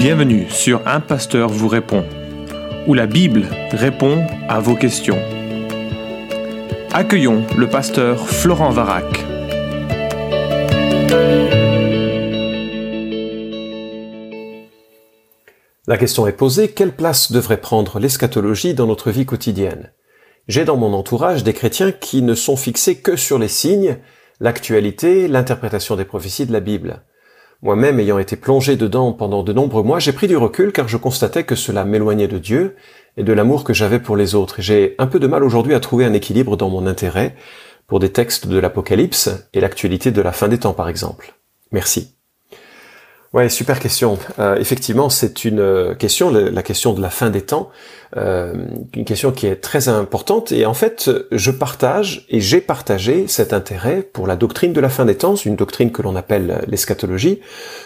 Bienvenue sur Un Pasteur vous répond, où la Bible répond à vos questions. Accueillons le pasteur Florent Varac. La question est posée, quelle place devrait prendre l'eschatologie dans notre vie quotidienne? J'ai dans mon entourage des chrétiens qui ne sont fixés que sur les signes, l'actualité, l'interprétation des prophéties de la Bible. Moi-même ayant été plongé dedans pendant de nombreux mois, j'ai pris du recul car je constatais que cela m'éloignait de Dieu et de l'amour que j'avais pour les autres. Et j'ai un peu de mal aujourd'hui à trouver un équilibre dans mon intérêt pour des textes de l'Apocalypse et l'actualité de la fin des temps par exemple. Merci. Ouais, super question. Euh, effectivement, c'est une euh, question, la, question de la fin des temps, euh, une question qui est très importante. Et en fait, je partage et j'ai partagé cet intérêt pour la doctrine de la fin des temps, une doctrine que l'on appelle l'eschatologie.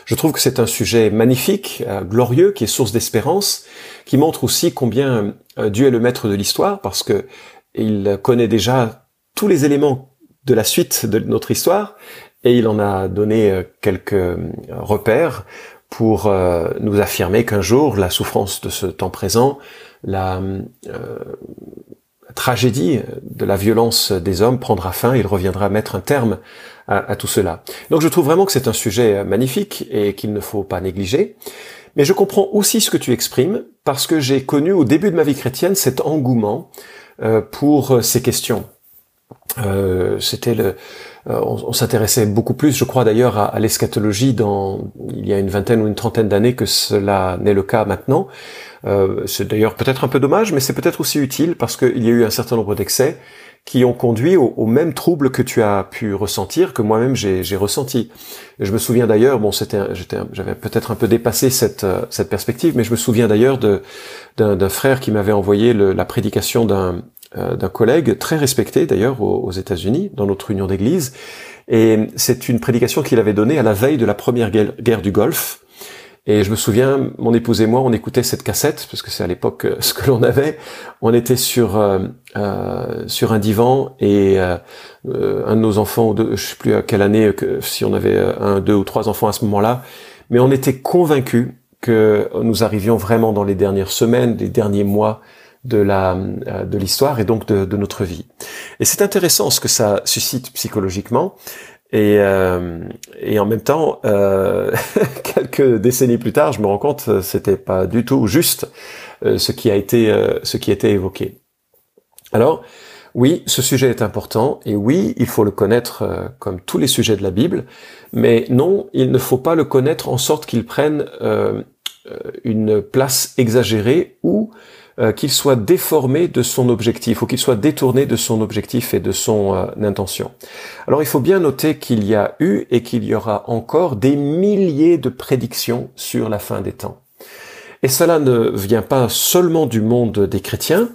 Je trouve que c'est un sujet magnifique, glorieux, qui est source d'espérance, qui montre aussi combien Dieu est le maître de l'histoire, parce que il connaît déjà tous les éléments de la suite de notre histoire et il en a donné euh, quelques euh, repères pour euh, nous affirmer qu'un jour, la souffrance de ce temps présent, la, tragédie de la violence des hommes prendra fin, il reviendra mettre un terme à, tout cela. Donc je trouve vraiment que c'est un sujet magnifique et qu'il ne faut pas négliger. Mais je comprends aussi ce que tu exprimes parce que j'ai connu au début de ma vie chrétienne cet engouement pour ces questions. C'était le, euh, on, s'intéressait beaucoup plus, je crois d'ailleurs, à, l'eschatologie dans il y a une vingtaine ou une trentaine d'années que cela n'est le cas maintenant. Euh, c'est d'ailleurs peut-être un peu dommage, mais c'est peut-être aussi utile parce qu'il y a eu un certain nombre d'excès qui ont conduit au, même trouble que tu as pu ressentir, que moi-même j'ai ressenti. je me souviens d'ailleurs, bon, c'était, j'avais peut-être un peu dépassé cette, euh, cette perspective, mais je me souviens d'ailleurs d'un frère qui m'avait envoyé la prédication d'un d'un collègue très respecté d'ailleurs aux, États-Unis dans notre union d'église. Et c'est une prédication qu'il avait donnée à la veille de la première guerre, du Golfe. Et je me souviens, mon épouse et moi, on écoutait cette cassette parce que c'est à l'époque euh, ce que l'on avait. On était sur euh, sur un divan et un de nos enfants, je sais plus à quelle année, que, si on avait un, deux ou trois enfants à ce moment-là, mais on était convaincus que nous arrivions vraiment dans les dernières semaines, les derniers mois de la euh, de l'histoire et donc de, de, notre vie. Et c'est intéressant ce que ça suscite psychologiquement. Et, euh, et en même temps, euh, quelques décennies plus tard, je me rends compte, c'était pas du tout juste ce qui a été ce qui a été évoqué. Alors, oui, ce sujet est important et oui, il faut le connaître comme tous les sujets de la Bible, mais non, il ne faut pas le connaître en sorte qu'il prenne une place exagérée ou euh, qu'il soit déformé de son objectif ou qu'il soit détourné de son objectif et de son euh, intention. Alors il faut bien noter qu'il y a eu et qu'il y aura encore des milliers de prédictions sur la fin des temps. Et cela ne vient pas seulement du monde des chrétiens.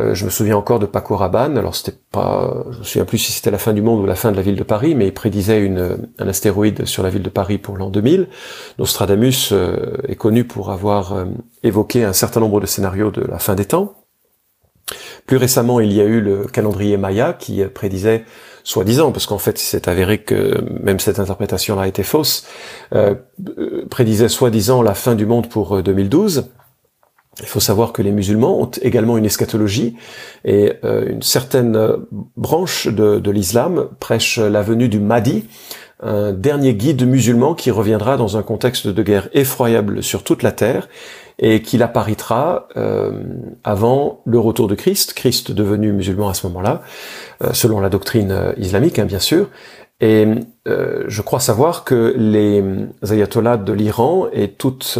Euh, je me souviens encore de Paco Rabanne. Alors c'était pas, je me souviens plus si c'était la fin du monde ou la fin de la ville de Paris, mais il prédisait un astéroïde sur la ville de Paris pour l'an 2000. Nostradamus euh, est connu pour avoir euh, évoqué un certain nombre de scénarios de la fin des temps. Plus récemment, il y a eu le calendrier Maya qui prédisait soi-disant, parce qu'en fait, c'est avéré que même cette interprétation-là était fausse, euh, prédisait soi-disant la fin du monde pour 2012. Euh, Il faut savoir que les musulmans ont également une eschatologie et euh, une certaine branche de, de l'islam prêche la venue du Mahdi, un dernier guide musulman qui reviendra dans un contexte de guerre effroyable sur toute la terre et qu'il apparaîtra euh, avant le retour de Christ, Christ devenu musulman à ce moment-là, euh, selon la doctrine euh, islamique hein, bien sûr. Et je crois savoir que les ayatollahs de l'Iran et toutes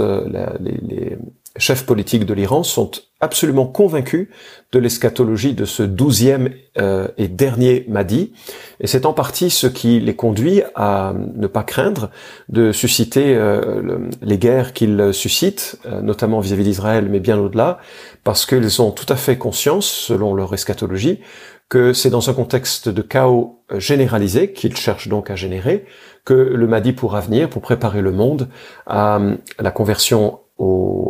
les chefs politiques de l'Iran sont absolument convaincus de l'eschatologie de ce douzième euh, et dernier Mahdi, et c'est en partie ce qui les conduit à ne pas craindre de susciter euh, les guerres qu'ils suscitent, euh, notamment vis-à-vis d'Israël, mais bien au-delà, parce qu'ils ont tout à fait conscience, selon leur eschatologie, que c'est dans un contexte de chaos généralisé qu'ils cherchent donc à générer que le Mahdi pourra venir pour préparer le monde à la conversion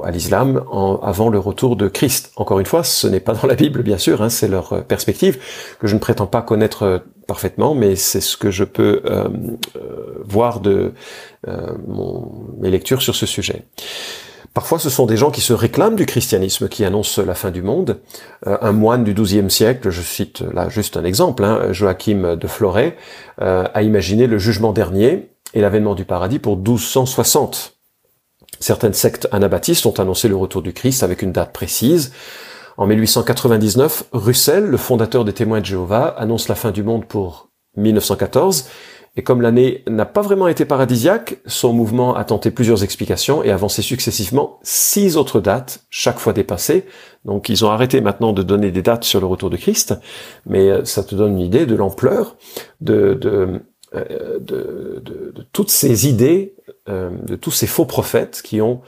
à l'islam avant le retour de Christ. Encore une fois, ce n'est pas dans la Bible, bien sûr, hein, c'est leur euh, perspective que je ne prétends pas connaître euh, parfaitement, mais c'est ce que je peux euh, voir de mon, mes lectures sur ce sujet. Parfois, ce sont des gens qui se réclament du christianisme, qui annoncent la fin du monde. Euh, un moine du XIIe siècle, je cite là juste un exemple, hein, Joachim de Floret, euh, a imaginé le jugement dernier et l'avènement du paradis pour 1260. Certaines sectes anabaptistes ont annoncé le retour du Christ avec une date précise. En 1899, Russell, le fondateur des témoins de Jéhovah, annonce la fin du monde pour 1914 et comme l'année n'a pas vraiment été paradisiaque, son mouvement a tenté plusieurs explications et avancé successivement six autres dates, chaque fois dépassées. Donc ils ont arrêté maintenant de donner des dates sur le retour de Christ, mais euh, ça te donne une idée de l'ampleur de, de, euh, de, de, toutes ces idées, euh, de tous ces faux prophètes qui ont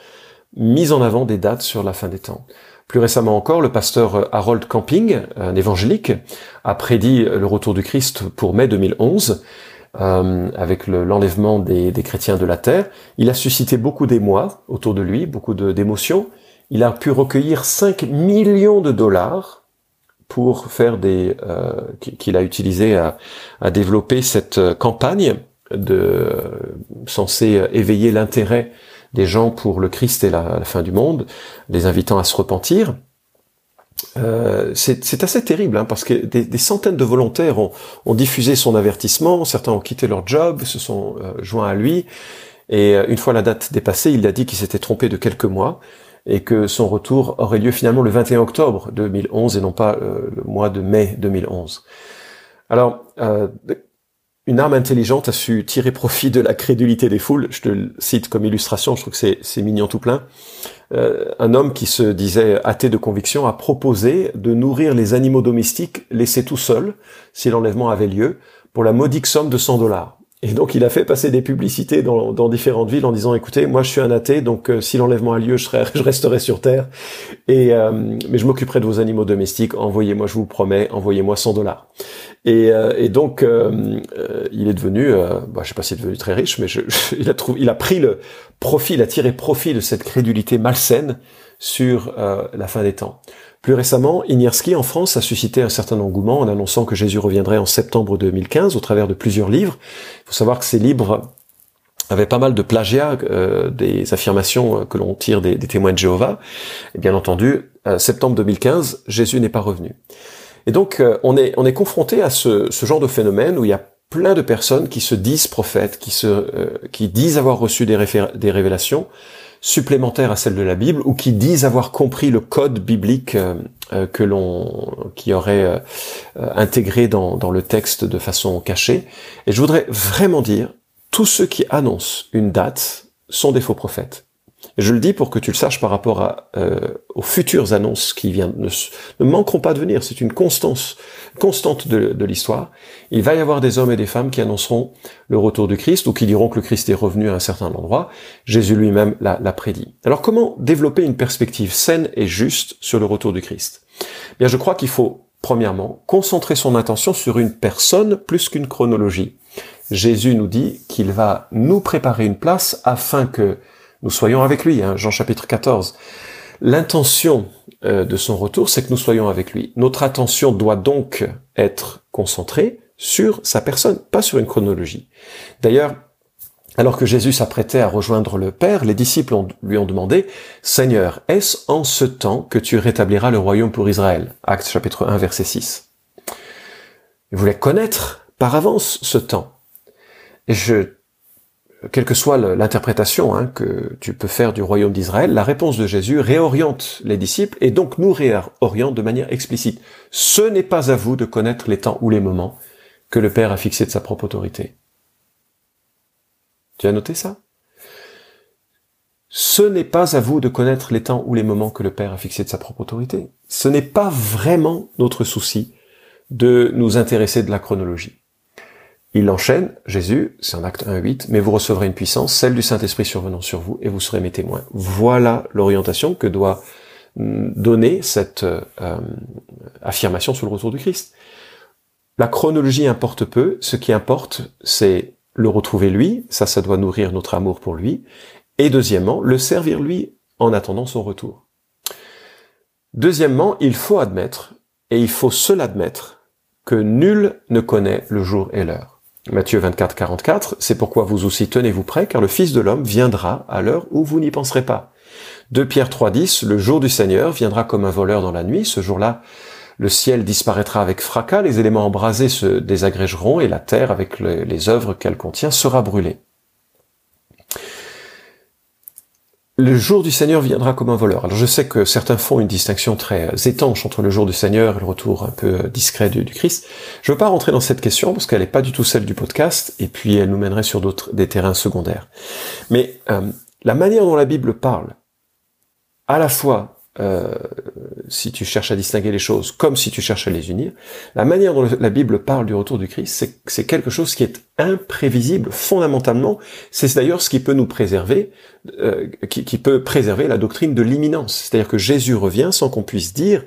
mis en avant des dates sur la fin des temps. Plus récemment encore, le pasteur Harold Camping, un évangélique, a prédit le retour du Christ pour mai 2011 euh, avec l'enlèvement des, des, chrétiens de la terre. Il a suscité beaucoup d'émoi autour de lui, beaucoup d'émotions. Il a pu recueillir 5 millions de dollars pour faire des euh, qu'il a utilisé à, à, développer cette euh, campagne de censée éveiller l'intérêt des gens pour le Christ et la, fin du monde, les invitant à se repentir. Euh, c'est assez terrible hein, parce que des, centaines de volontaires ont, ont, diffusé son avertissement, certains ont quitté leur job, se sont euh, joints à lui, et euh, une fois la date dépassée, il a dit qu'il s'était trompé de quelques mois et que son retour aurait lieu finalement le 21 octobre 2011 et non pas le mois de mai 2011. Alors, une arme intelligente a su tirer profit de la crédulité des foules. Je te le cite comme illustration, je trouve que c'est mignon tout plein. Euh, un homme qui se disait athée de conviction a proposé de nourrir les animaux domestiques laissés tout seuls, si l'enlèvement avait lieu, pour la modique somme de 100 dollars. Et donc il a fait passer des publicités dans, différentes villes en disant écoutez moi je suis un athée donc euh, si l'enlèvement a lieu je, resterai sur terre. Et euh, mais je m'occuperai de vos animaux domestiques. Envoyez-moi je vous promets envoyez-moi 100 dollars. Et, euh, donc il est devenu bah, je sais pas s'il est devenu très riche mais il a il a pris le profit il a tiré profit de cette crédulité malsaine sur la fin des temps plus récemment, Inierski en France a suscité un certain engouement en annonçant que Jésus reviendrait en septembre 2015 au travers de plusieurs livres. Il faut savoir que ces livres avaient pas mal de plagiat euh, des affirmations euh, que l'on tire des, témoins de Jéhovah. Et bien entendu, euh, septembre 2015, Jésus n'est pas revenu. Et donc, on est on est confronté à ce, genre de phénomène où il y a plein de personnes qui se disent prophètes, qui se qui disent avoir reçu des révélations, supplémentaires à celles de la Bible ou qui disent avoir compris le code biblique euh, euh, que l'on qui aurait euh, intégré dans, dans le texte de façon cachée. Et je voudrais vraiment dire, tous ceux qui annoncent une date sont des faux prophètes. Je le dis pour que tu le saches par rapport à, euh, aux futures annonces qui viennent, ne, ne manqueront pas de venir. C'est une constance, constante de, de l'histoire. Il va y avoir des hommes et des femmes qui annonceront le retour du Christ ou qui diront que le Christ est revenu à un certain endroit. Jésus lui-même l'a prédit. Alors comment développer une perspective saine et juste sur le retour du Christ? Bien, je crois qu'il faut premièrement concentrer son attention sur une personne plus qu'une chronologie. Jésus nous dit qu'il va nous préparer une place afin que nous soyons avec lui, hein, Jean chapitre 14. L'intention euh, de son retour, c'est que nous soyons avec lui. Notre attention doit donc être concentrée sur sa personne, pas sur une chronologie. D'ailleurs, alors que Jésus s'apprêtait à rejoindre le Père, les disciples lui ont demandé, Seigneur, est-ce en ce temps que tu rétabliras le royaume pour Israël? Acte chapitre 1, verset 6. Il voulait connaître par avance ce temps. Je quelle que soit l'interprétation hein, que tu peux faire du royaume d'Israël, la réponse de Jésus réoriente les disciples et donc nous réoriente de manière explicite. Ce n'est pas à vous de connaître les temps ou les moments que le Père a fixés de sa propre autorité. Tu as noté ça? Ce n'est pas à vous de connaître les temps ou les moments que le Père a fixés de sa propre autorité. Ce n'est pas vraiment notre souci de nous intéresser de la chronologie. Il enchaîne, Jésus, c'est un acte 1.8, mais vous recevrez une puissance, celle du Saint-Esprit survenant sur vous, et vous serez mes témoins. Voilà l'orientation que doit mm, donner cette euh, affirmation sur le retour du Christ. La chronologie importe peu, ce qui importe, c'est le retrouver lui, ça, ça doit nourrir notre amour pour lui, et deuxièmement, le servir lui en attendant son retour. Deuxièmement, il faut admettre, et il faut se l'admettre, que nul ne connaît le jour et l'heure. Matthieu 24, 44, c'est pourquoi vous aussi tenez-vous prêts, car le Fils de l'homme viendra à l'heure où vous n'y penserez pas. 2 Pierre 3, 10, le jour du Seigneur viendra comme un voleur dans la nuit, ce jour-là, le ciel disparaîtra avec fracas, les éléments embrasés se désagrégeront et la terre, avec les œuvres qu'elle contient, sera brûlée. Le jour du Seigneur viendra comme un voleur. Alors je sais que certains font une distinction très euh, étanche entre le jour du Seigneur et le retour un peu euh, discret du, Christ. Je ne veux pas rentrer dans cette question parce qu'elle n'est pas du tout celle du podcast et puis elle nous mènerait sur d'autres des terrains secondaires. Mais euh, la manière dont la Bible parle, à la fois euh, si tu cherches à distinguer les choses comme si tu cherches à les unir, la manière dont la Bible parle du retour du Christ, c'est quelque chose qui est imprévisible fondamentalement. C'est d'ailleurs ce qui peut nous préserver, euh, qui, peut préserver la doctrine de l'imminence. C'est-à-dire que Jésus revient sans qu'on puisse dire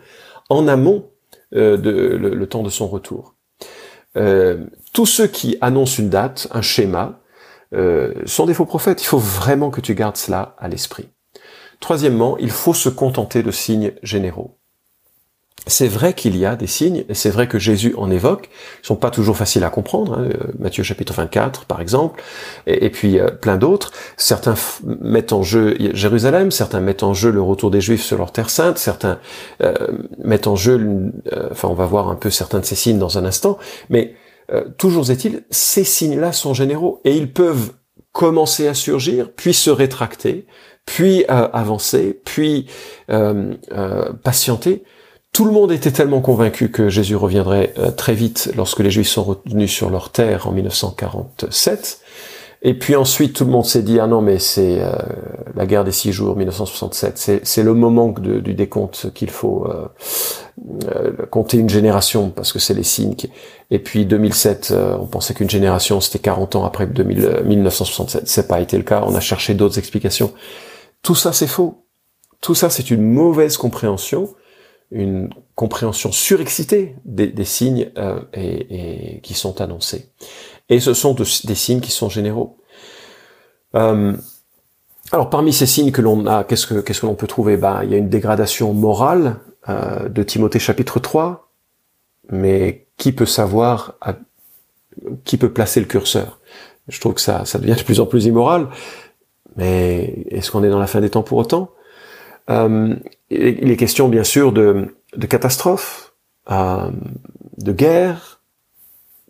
en amont euh, de, le, temps de son retour. Euh, tous ceux qui annoncent une date, un schéma, sont des faux prophètes. Il faut vraiment que tu gardes cela à l'esprit. Troisièmement, il faut se contenter de signes généraux. C'est vrai qu'il y a des signes, et c'est vrai que Jésus en évoque, ils sont pas toujours faciles à comprendre, hein, euh, Matthieu chapitre 24 par exemple, et, puis euh, plein d'autres. Certains mettent en jeu Jérusalem, certains mettent en jeu le retour des Juifs sur leur terre sainte, certains euh, mettent en jeu, enfin on va voir un peu certains de ces signes dans un instant, mais toujours est-il, ces signes-là sont généraux, et ils peuvent commencer à surgir, puis se rétracter, puis euh, avancer, puis euh, euh, patienter. Tout le monde était tellement convaincu que Jésus reviendrait très vite lorsque les Juifs sont revenus sur leur terre en 1947. Et puis ensuite, tout le monde s'est dit, ah non, mais c'est la guerre des six jours, 1967, c'est le moment du décompte qu'il faut compter une génération, parce que c'est les signes. Et puis 2007, on pensait qu'une génération, c'était 40 ans après 2000, 1967. C'est pas été le cas, on a cherché d'autres explications. Tout ça, c'est faux. Tout ça, c'est une mauvaise compréhension, une compréhension surexcitée des, signes euh, et, qui sont annoncés. Et ce sont des signes qui sont généraux. Euh, alors, parmi ces signes que l'on a, qu'est-ce que qu'est-ce que l'on peut trouver? Ben, il y a une dégradation morale euh, de Timothée chapitre 3, mais qui peut savoir, qui peut placer le curseur? Je trouve que ça, ça devient de plus en plus immoral. Mais est-ce qu'on est dans la fin des temps pour autant? Euh, Il est question bien sûr de, de catastrophes, euh, de guerres,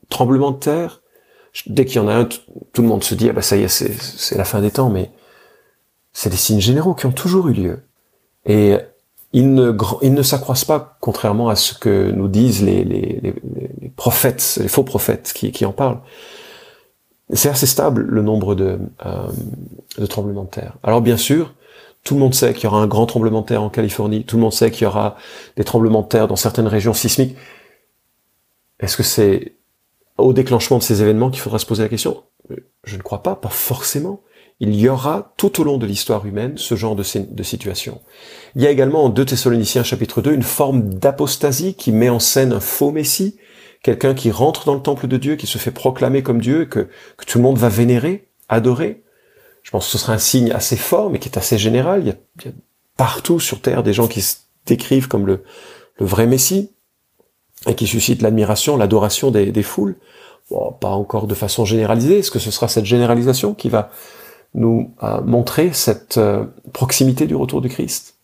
tremblements de terre. Dès qu'il y en a un, tout le monde se dit ah bah ça y est, c'est la fin des temps, mais c'est des signes généraux qui ont toujours eu lieu. Et ils ne, ils ne s'accroissent pas, contrairement à ce que nous disent les, les, les, les prophètes, les faux prophètes qui, qui en parlent c'est assez stable le nombre de, euh, de tremblements de terre. Alors bien sûr, tout le monde sait qu'il y aura un grand tremblement de terre en Californie, tout le monde sait qu'il y aura des tremblements de terre dans certaines régions sismiques. Est-ce que c'est au déclenchement de ces événements qu'il faudra se poser la question? Je ne crois pas, pas forcément. Il y aura tout au long de l'histoire humaine ce genre de, de situation. Il y a également en 2 Thessaloniciens chapitre 2 une forme d'apostasie qui met en scène un faux messie, quelqu'un qui rentre dans le temple de Dieu, qui se fait proclamer comme Dieu, que, que tout le monde va vénérer, adorer. Je pense que ce sera un signe assez fort, mais qui est assez général. Il y a, partout sur Terre des gens qui se décrivent comme le, vrai Messie, et qui suscitent l'admiration, l'adoration des, foules. Pas encore de façon généralisée. Est-ce que ce sera cette généralisation qui va nous euh, montrer cette euh, proximité du retour du Christ?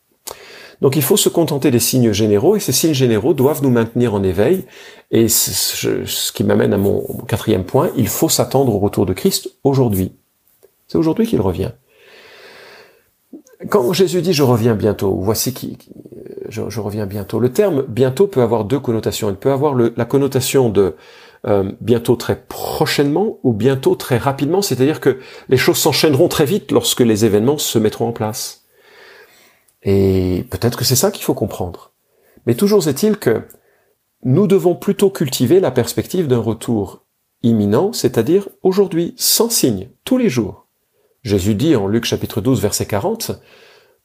Donc il faut se contenter des signes généraux, et ces signes généraux doivent nous maintenir en éveil. Et ce qui m'amène à mon quatrième point, il faut s'attendre au retour de Christ aujourd'hui. C'est aujourd'hui qu'il revient. Quand Jésus dit je reviens bientôt, voici qui, je, reviens bientôt. Le terme bientôt peut avoir deux connotations. Il peut avoir la connotation de euh, bientôt très prochainement ou bientôt très rapidement, c'est-à-dire que les choses s'enchaîneront très vite lorsque les événements se mettront en place. Et peut-être que c'est ça qu'il faut comprendre. Mais toujours est-il que nous devons plutôt cultiver la perspective d'un retour imminent, c'est-à-dire aujourd'hui, sans signe, tous les jours. Jésus dit en Luc chapitre 12 verset 40,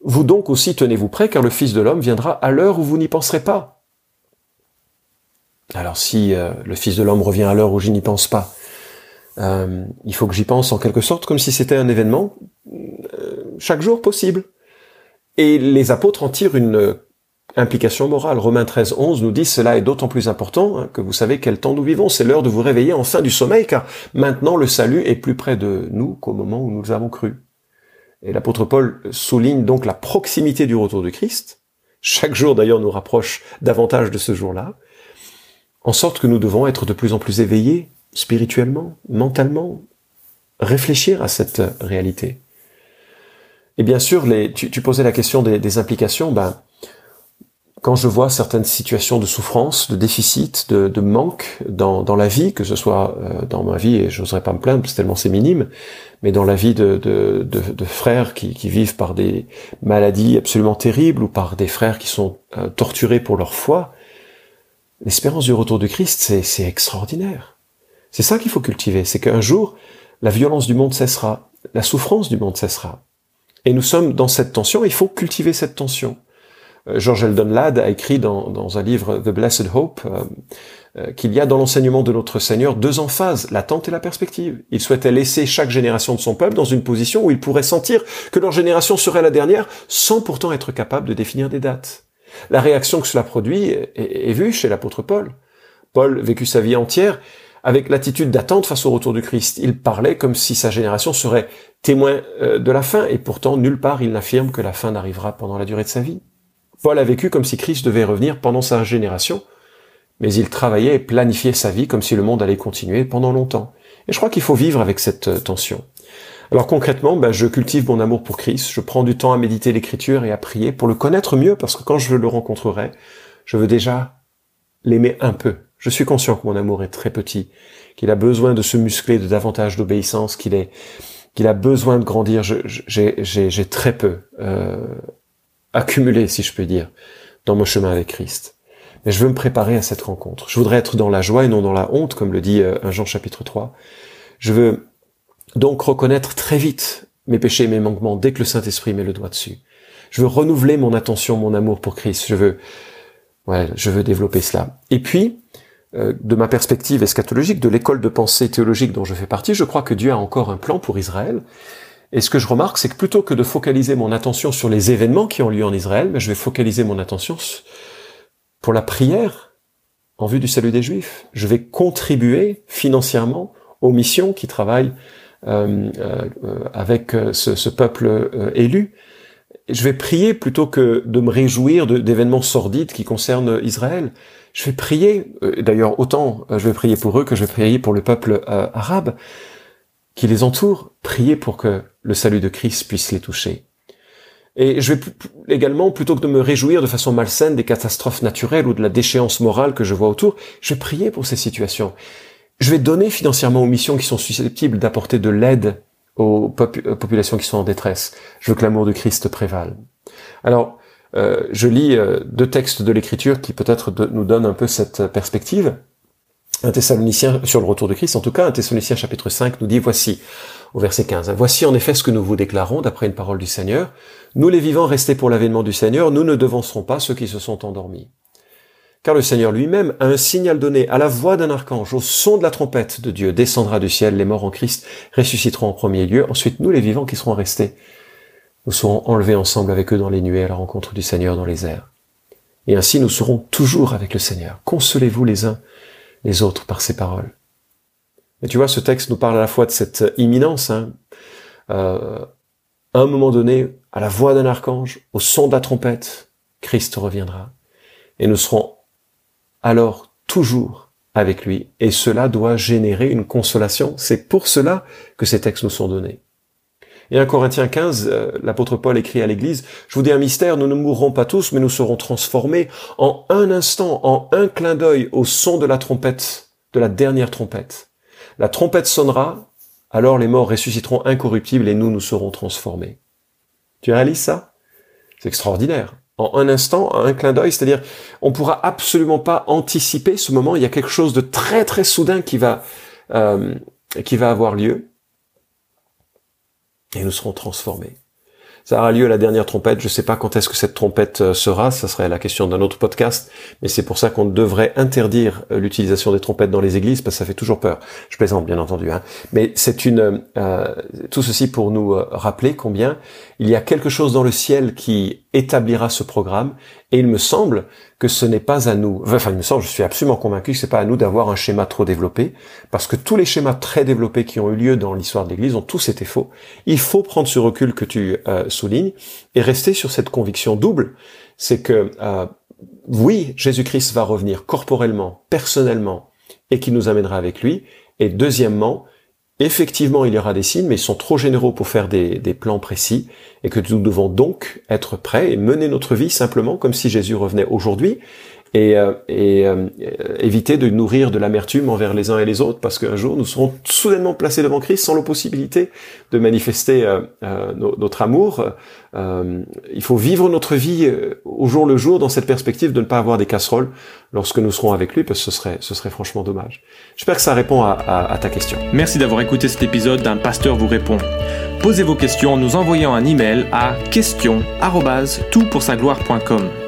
Vous donc aussi tenez-vous prêts car le Fils de l'homme viendra à l'heure où vous n'y penserez pas. Alors si euh, le Fils de l'homme revient à l'heure où je n'y pense pas, euh, il faut que j'y pense en quelque sorte comme si c'était un événement euh, chaque jour possible. Et les apôtres en tirent une, implication morale. Romains 13, 11 nous dit cela est d'autant plus important hein, que vous savez quel temps nous vivons. C'est l'heure de vous réveiller enfin du sommeil, car maintenant le salut est plus près de nous qu'au moment où nous avons cru. Et l'apôtre Paul souligne donc la proximité du retour du Christ. Chaque jour d'ailleurs nous rapproche davantage de ce jour-là, en sorte que nous devons être de plus en plus éveillés spirituellement, mentalement, réfléchir à cette réalité. Et bien sûr, les, tu, tu posais la question des, des, implications. Ben, quand je vois certaines situations de souffrance, de déficit, de, de manque dans, dans, la vie, que ce soit euh, dans ma vie, et j'oserais pas me plaindre, parce que tellement c'est minime, mais dans la vie de, de, de frères qui, qui, vivent par des maladies absolument terribles ou par des frères qui sont euh, torturés pour leur foi, l'espérance du retour du Christ, c'est extraordinaire. C'est ça qu'il faut cultiver, c'est qu'un jour, la violence du monde cessera, la souffrance du monde cessera. Et nous sommes dans cette tension, il faut cultiver cette tension. Euh, George Eldon Ladd a écrit dans, dans un livre The Blessed Hope euh, euh, qu'il y a dans l'enseignement de notre Seigneur deux emphases, l'attente et la perspective. Il souhaitait laisser chaque génération de son peuple dans une position où il pourrait sentir que leur génération serait la dernière, sans pourtant être capable de définir des dates. La réaction que cela produit est vue chez l'apôtre Paul. Paul vécut sa vie entière avec l'attitude d'attente face au retour du Christ. Il parlait comme si sa génération serait témoin euh, de la fin, et pourtant nulle part il n'affirme que la fin n'arrivera pendant la durée de sa vie. Paul a vécu comme si Christ devait revenir pendant sa génération, mais il travaillait et planifiait sa vie comme si le monde allait continuer pendant longtemps. Et je crois qu'il faut vivre avec cette euh, tension. Alors concrètement, ben, je cultive mon amour pour Christ, je prends du temps à méditer l'écriture et à prier pour le connaître mieux, parce que quand je le rencontrerai, je veux déjà l'aimer un peu. Je suis conscient que mon amour est très petit, qu'il a besoin de se muscler de davantage d'obéissance, qu'il est qu'il a besoin de grandir. J'ai très peu euh, accumulé, si je peux dire, dans mon chemin avec Christ. Mais je veux me préparer à cette rencontre. Je voudrais être dans la joie et non dans la honte, comme le dit 1 euh, Jean chapitre 3. Je veux donc reconnaître très vite mes péchés et mes manquements dès que le Saint-Esprit met le doigt dessus. Je veux renouveler mon attention, mon amour pour Christ. Je veux, ouais, je veux développer cela. Et puis, de ma perspective eschatologique, de l'école de pensée théologique dont je fais partie, je crois que Dieu a encore un plan pour Israël. Et ce que je remarque, c'est que plutôt que de focaliser mon attention sur les événements qui ont lieu en Israël, je vais focaliser mon attention pour la prière en vue du salut des Juifs. Je vais contribuer financièrement aux missions qui travaillent euh, euh, avec ce, ce peuple élu. Je vais prier plutôt que de me réjouir d'événements sordides qui concernent Israël je vais prier, euh, d'ailleurs autant euh, je vais prier pour eux que je vais prier pour le peuple euh, arabe qui les entoure, prier pour que le salut de Christ puisse les toucher. Et je vais également, plutôt que de me réjouir de façon malsaine des catastrophes naturelles ou de la déchéance morale que je vois autour, je vais prier pour ces situations. Je vais donner financièrement aux missions qui sont susceptibles d'apporter de l'aide aux populations qui sont en détresse. Je veux que l'amour de Christ prévale. Alors, euh, je lis euh, deux textes de l'Écriture qui peut-être nous donnent un peu cette perspective. Un Thessalonicien, sur le retour de Christ, en tout cas, un Thessalonicien chapitre 5 nous dit, voici, au verset 15, voici en effet ce que nous vous déclarons d'après une parole du Seigneur. Nous les vivants restés pour l'avènement du Seigneur, nous ne devancerons pas ceux qui se sont endormis. Car le Seigneur lui-même a un signal donné à la voix d'un archange, au son de la trompette de Dieu, descendra du ciel, les morts en Christ ressusciteront en premier lieu, ensuite nous les vivants qui serons restés nous serons enlevés ensemble avec eux dans les nuées à la rencontre du Seigneur dans les airs. Et ainsi nous serons toujours avec le Seigneur. Consolez-vous les uns les autres par ces paroles. Et tu vois, ce texte nous parle à la fois de cette imminence. Hein. Euh, à un moment donné, à la voix d'un archange, au son de la trompette, Christ reviendra. Et nous serons alors toujours avec lui. Et cela doit générer une consolation. C'est pour cela que ces textes nous sont donnés. Et 1 Corinthiens 15, euh, l'apôtre Paul écrit à l'Église, je vous dis un mystère, nous ne mourrons pas tous, mais nous serons transformés en un instant, en un clin d'œil au son de la trompette, de la dernière trompette. La trompette sonnera, alors les morts ressusciteront incorruptibles et nous, nous serons transformés. Tu réalises ça? C'est extraordinaire. En un instant, en un clin d'œil, c'est-à-dire, on pourra absolument pas anticiper ce moment. Il y a quelque chose de très très soudain qui va euh, qui va avoir lieu et nous serons transformés. Ça aura lieu à la dernière trompette. Je ne sais pas quand est-ce que cette trompette euh, sera. Ça serait la question d'un autre podcast. Mais c'est pour ça qu'on devrait interdire euh, l'utilisation des trompettes dans les églises parce que ça fait toujours peur. Je plaisante, bien entendu. Hein. Mais c'est une euh, tout ceci pour nous rappeler combien il y a quelque chose dans le ciel qui établira ce programme. Et il me semble que ce n'est pas à nous. Enfin, il me semble, je suis absolument convaincu que c'est pas à nous d'avoir un schéma trop développé, parce que tous les schémas très développés qui ont eu lieu dans l'histoire de l'Église ont tous été faux. Il faut prendre ce recul que tu euh, soulignes et rester sur cette conviction double, c'est que euh, oui, Jésus-Christ va revenir corporellement, personnellement, et qu'il nous amènera avec lui. Et deuxièmement, Effectivement, il y aura des signes, mais ils sont trop généraux pour faire des, plans précis, et que nous devons donc être prêts et mener notre vie simplement comme si Jésus revenait aujourd'hui, et, euh, et euh, éviter de nourrir de l'amertume envers les uns et les autres, parce qu'un jour nous serons soudainement placés devant Christ sans la possibilité de manifester euh, notre amour. il faut vivre notre vie au jour le jour dans cette perspective de ne pas avoir des casseroles lorsque nous serons avec lui, parce que ce serait, ce serait franchement dommage. J'espère que ça répond à, à ta question. Merci d'avoir écouté cet épisode d'un pasteur vous répond. Posez vos questions en nous envoyant un email à question@toutpoursagloire.com.